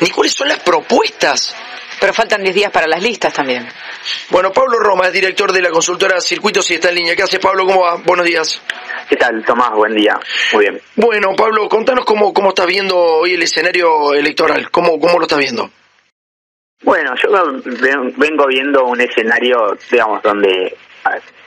ni cuáles son las propuestas. Pero faltan 10 días para las listas también. Bueno, Pablo Roma es director de la consultora Circuitos y está en línea. ¿Qué hace Pablo? ¿Cómo va? Buenos días. ¿Qué tal, Tomás? Buen día. Muy bien. Bueno, Pablo, contanos cómo, cómo estás viendo hoy el escenario electoral. ¿Cómo, cómo lo estás viendo? Bueno, yo vengo viendo un escenario, digamos, donde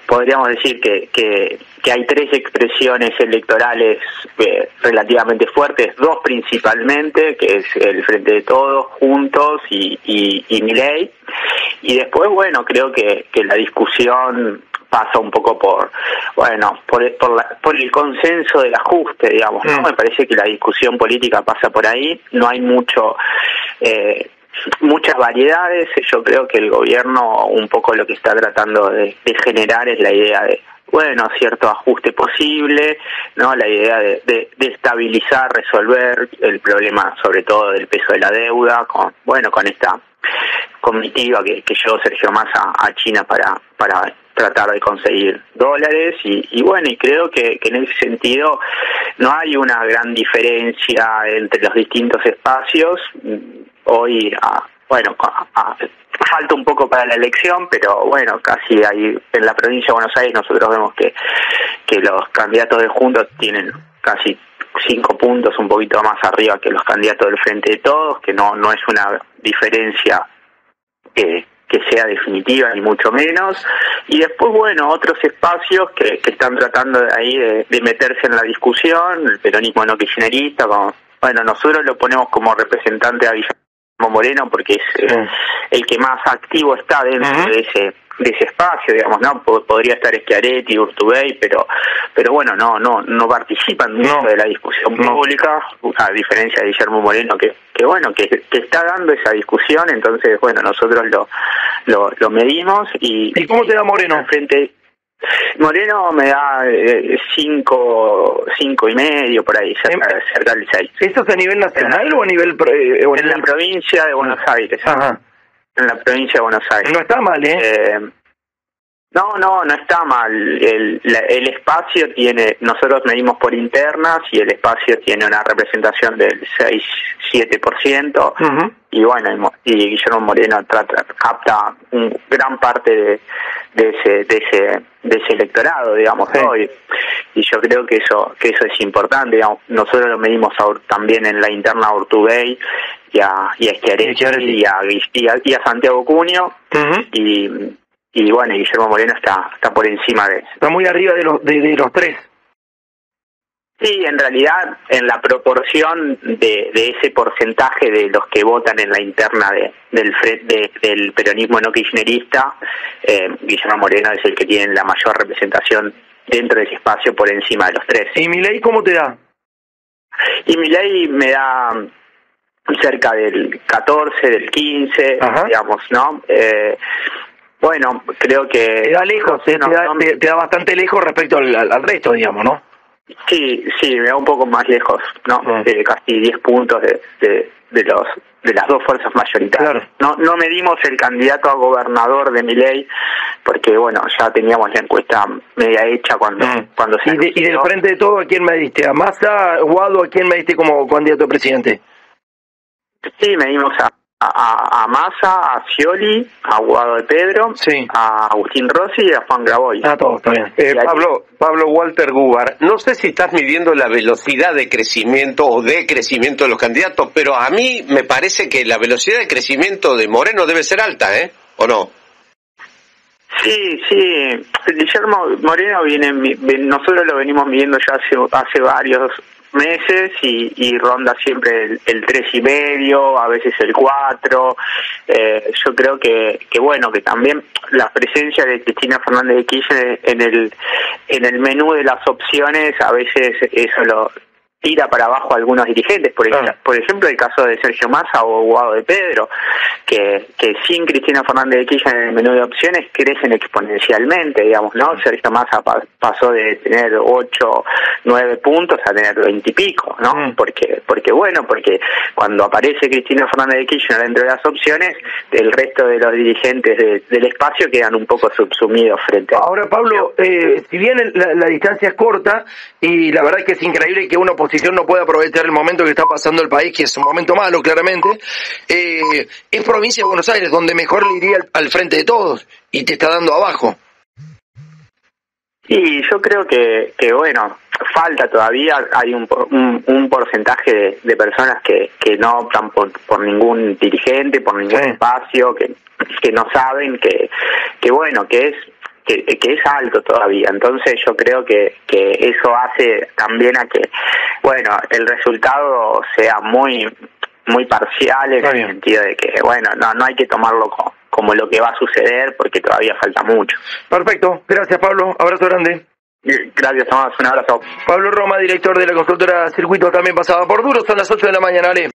podríamos decir que, que, hay tres expresiones electorales eh, relativamente fuertes, dos principalmente, que es el Frente de Todos, Juntos y, y, y Miley. Y después, bueno, creo que, que la discusión pasa un poco por bueno por, por, por el consenso del ajuste digamos no mm. me parece que la discusión política pasa por ahí no hay mucho eh, muchas variedades. Yo creo que el gobierno un poco lo que está tratando de, generar es la idea de bueno, cierto ajuste posible, ¿no? La idea de, de, estabilizar, resolver el problema, sobre todo del peso de la deuda, con, bueno, con esta comitiva que, que llevó Sergio Massa a China para, para tratar de conseguir dólares y, y bueno, y creo que, que, en ese sentido no hay una gran diferencia entre los distintos espacios hoy, ah, bueno, ah, falta un poco para la elección, pero bueno, casi ahí en la provincia de Buenos Aires nosotros vemos que, que los candidatos de Juntos tienen casi cinco puntos un poquito más arriba que los candidatos del Frente de Todos, que no, no es una diferencia que, que sea definitiva ni mucho menos. Y después bueno otros espacios que, que están tratando de ahí de, meterse en la discusión el peronismo no kirchnerista como, bueno nosotros lo ponemos como representante a Guillermo Moreno porque es eh, el que más activo está dentro de ese de ese espacio, digamos, ¿no? Podría estar Schiaretti, Urtubey, pero pero bueno, no no no participan mucho de la discusión pública, a diferencia de Guillermo Moreno, que, que bueno, que, que está dando esa discusión, entonces, bueno, nosotros lo, lo, lo medimos y... ¿Y cómo te da Moreno? Frente, Moreno me da eh, cinco, cinco y medio por ahí, cerca, em, cerca del seis. ¿Esto es a nivel nacional o a nivel...? Eh, en la provincia de Buenos ah. Aires. Ajá. En la provincia de Buenos Aires. No está mal, ¿eh? eh no, no, no está mal. El, el espacio tiene, nosotros medimos por internas y el espacio tiene una representación del 6-7%. Y bueno, y Guillermo Moreno trata, capta un, gran parte de, de, ese, de, ese, de ese electorado, digamos, hoy. Y yo creo que eso que eso es importante. Digamos. Nosotros lo medimos también en la interna Urtubey y a, y a y a, y a, Santiago Cuño. Y y bueno, Guillermo Moreno está está por encima de eso. Está muy arriba de los de, los tres. Sí, en realidad, en la proporción de, de ese porcentaje de los que votan en la interna de, del del peronismo no kirchnerista, eh, Guillermo Moreno es el que tiene la mayor representación dentro de ese espacio por encima de los tres. ¿Y mi ley cómo te da? Y mi ley me da cerca del 14, del 15, digamos, ¿no? Eh, bueno, creo que... Te da lejos, eh, te, da, bastante lejos respecto al, resto, digamos, ¿no? Sí, sí, me da un poco más lejos, ¿no? De casi 10 puntos de, de, de, los de las dos fuerzas mayoritarias. No no medimos el candidato a gobernador de mi ley porque, bueno, ya teníamos la encuesta media hecha cuando, mm. cuando se... ¿Y, ¿Y, del frente de todo a quién me diste? ¿A Massa, Guado, a quién me diste como candidato a presidente? Sí, medimos a a, a Massa, a Scioli, a Guado de Pedro, a Agustín Rossi y a Juan Graboy. Ah, todo está bien. Eh, Pablo, Pablo Walter Gubar, no sé si estás midiendo la velocidad de crecimiento o de crecimiento de los candidatos, pero a mí me parece que la velocidad de crecimiento de Moreno debe ser alta, ¿eh? ¿O no? Sí, sí. Guillermo Moreno viene, nosotros lo venimos midiendo ya hace, hace varios meses y, ronda siempre el, tres y medio, a veces el cuatro. Eh, yo creo que, que bueno, que también la presencia de Cristina Fernández de Kirchner en el en el menú de las opciones a veces eso lo tira para abajo a algunos dirigentes, por, por ejemplo el caso de Sergio Massa o Guado de Pedro, que, que sin Cristina Fernández de Kirchner en el menú de opciones crecen exponencialmente, digamos, ¿no? Sergio Massa pasó de tener 8, 9 puntos a tener 20 y pico, ¿no? Mm. Porque, porque bueno, porque cuando aparece Cristina Fernández de Kirchner dentro de las opciones, el resto de los dirigentes del espacio quedan un poco subsumidos frente a... Ahora, Pablo, eh, si bien la, distancia es corta, y la verdad es que es increíble que uno oposición no puede aprovechar el momento que está pasando el país, que es un momento malo, claramente, eh, es provincia de Buenos Aires, donde mejor le iría al, frente de todos y te está dando abajo. Sí, yo creo que, que bueno, falta todavía, hay un, un, porcentaje de, personas que, que no optan por, por ningún dirigente, por ningún espacio, que, que no saben que, que bueno, que es que, que, es alto todavía. Entonces yo creo que, que eso hace también a que, bueno, el resultado sea muy muy parcial en el sentido de que, bueno, no, no hay que tomarlo como, como lo que va a suceder porque todavía falta mucho. Perfecto, gracias Pablo, abrazo grande. Gracias, Tomás. Un abrazo. Pablo Roma, director de la constructora Circuito, también pasaba por duro. Son las 8 de la mañana, Ale.